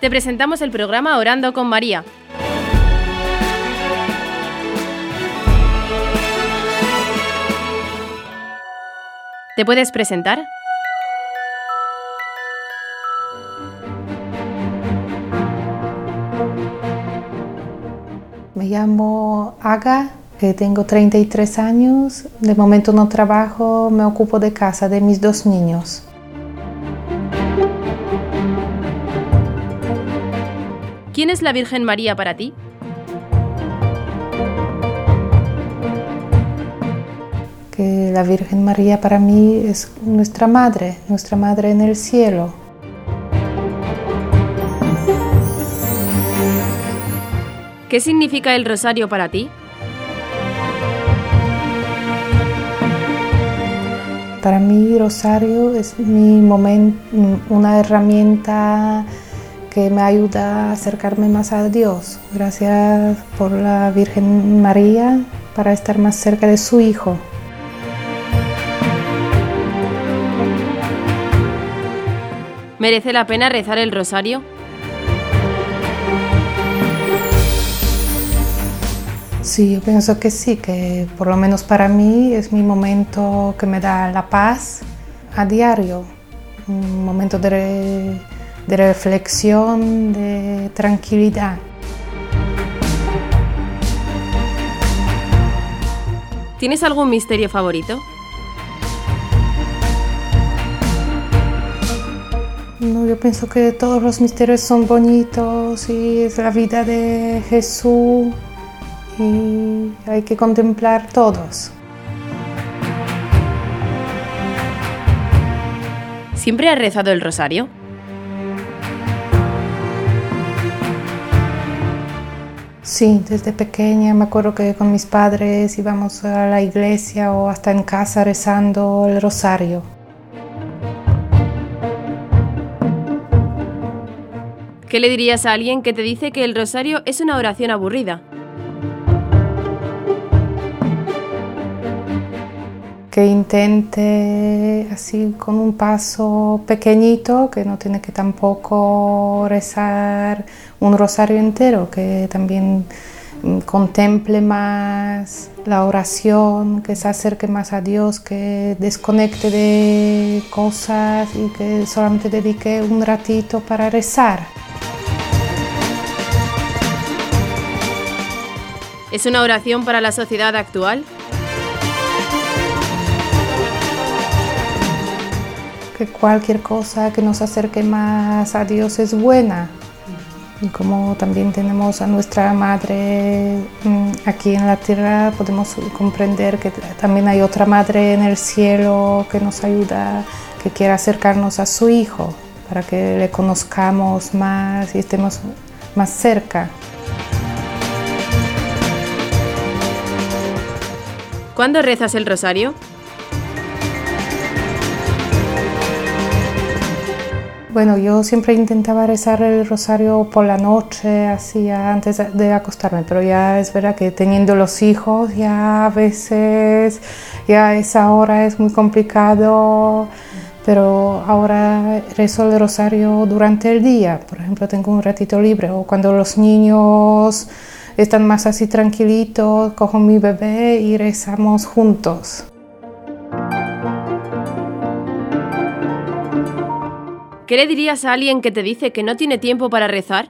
Te presentamos el programa Orando con María. ¿Te puedes presentar? Me llamo Aga, eh, tengo 33 años, de momento no trabajo, me ocupo de casa, de mis dos niños. ¿Quién es la Virgen María para ti? Que la Virgen María para mí es nuestra madre, nuestra madre en el cielo. ¿Qué significa el rosario para ti? Para mí rosario es mi momento, una herramienta que me ayuda a acercarme más a Dios. Gracias por la Virgen María para estar más cerca de su Hijo. ¿Merece la pena rezar el rosario? Sí, yo pienso que sí, que por lo menos para mí es mi momento que me da la paz a diario, un momento de, de reflexión, de tranquilidad. ¿Tienes algún misterio favorito? No, yo pienso que todos los misterios son bonitos y es la vida de Jesús y hay que contemplar todos. ¿Siempre has rezado el rosario? Sí, desde pequeña me acuerdo que con mis padres íbamos a la iglesia o hasta en casa rezando el rosario. ¿Qué le dirías a alguien que te dice que el rosario es una oración aburrida? Que intente así con un paso pequeñito, que no tiene que tampoco rezar un rosario entero, que también mm, contemple más la oración, que se acerque más a Dios, que desconecte de cosas y que solamente dedique un ratito para rezar. ¿Es una oración para la sociedad actual? Que cualquier cosa que nos acerque más a Dios es buena. Y como también tenemos a nuestra madre mm, aquí en la tierra, podemos comprender que también hay otra madre en el cielo que nos ayuda, que quiere acercarnos a su hijo, para que le conozcamos más y estemos más cerca. ¿Cuándo rezas el rosario? Bueno, yo siempre intentaba rezar el rosario por la noche, así antes de acostarme, pero ya es verdad que teniendo los hijos ya a veces ya esa hora es muy complicado, pero ahora rezo el rosario durante el día, por ejemplo tengo un ratito libre o cuando los niños están más así tranquilitos, cojo mi bebé y rezamos juntos. ¿Qué le dirías a alguien que te dice que no tiene tiempo para rezar?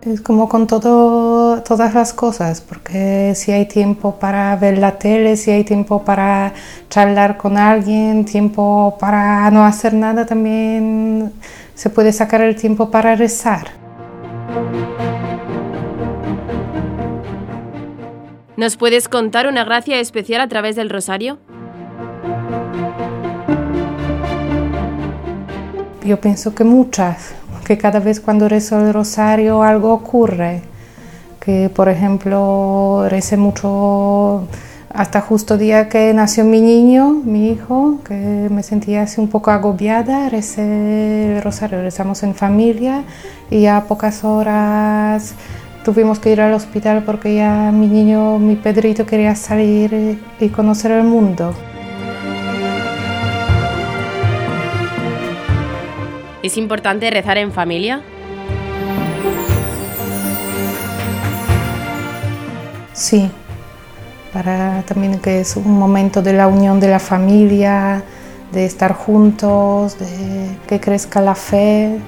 Es como con todo, todas las cosas, porque si hay tiempo para ver la tele, si hay tiempo para charlar con alguien, tiempo para no hacer nada, también se puede sacar el tiempo para rezar. ¿Nos puedes contar una gracia especial a través del rosario? Yo pienso que muchas, que cada vez cuando rezo el rosario algo ocurre, que por ejemplo recé mucho hasta justo día que nació mi niño, mi hijo, que me sentía un poco agobiada, recé el rosario, rezamos en familia y a pocas horas tuvimos que ir al hospital porque ya mi niño, mi Pedrito quería salir y conocer el mundo. ¿Es importante rezar en familia? Sí, para también que es un momento de la unión de la familia, de estar juntos, de que crezca la fe.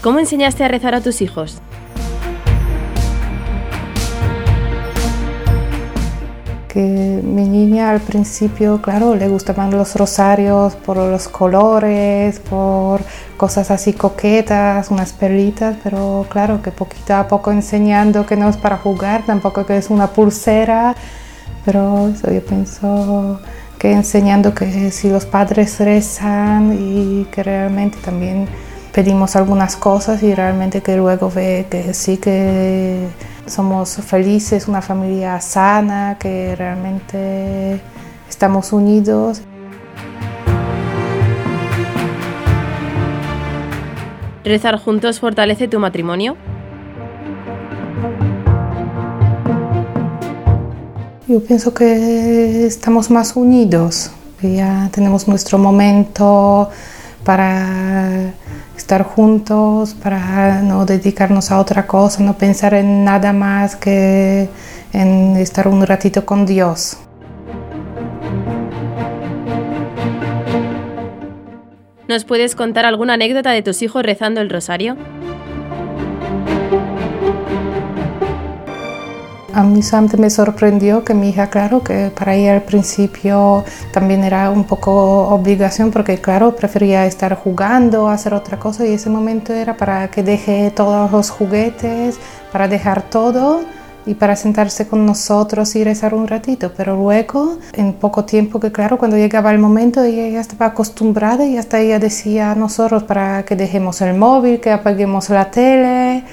¿Cómo enseñaste a rezar a tus hijos? Que mi niña al principio, claro, le gustaban los rosarios por los colores, por cosas así coquetas, unas perlitas, pero claro que poquito a poco enseñando que no es para jugar, tampoco que es una pulsera, pero yo pienso que enseñando que si los padres rezan y que realmente también pedimos algunas cosas y realmente que luego ve que sí que somos felices, una familia sana, que realmente estamos unidos. ¿Rezar juntos fortalece tu matrimonio? Yo pienso que estamos más unidos, que ya tenemos nuestro momento para estar juntos, para no dedicarnos a otra cosa, no pensar en nada más que en estar un ratito con Dios. ¿Nos puedes contar alguna anécdota de tus hijos rezando el rosario? A mí solamente me sorprendió que mi hija, claro, que para ella al principio también era un poco obligación porque, claro, prefería estar jugando, hacer otra cosa y ese momento era para que deje todos los juguetes, para dejar todo y para sentarse con nosotros y rezar un ratito. Pero luego, en poco tiempo, que claro, cuando llegaba el momento, ella ya estaba acostumbrada y hasta ella decía a nosotros para que dejemos el móvil, que apaguemos la tele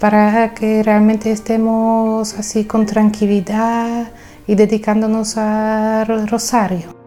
para que realmente estemos así con tranquilidad y dedicándonos al rosario.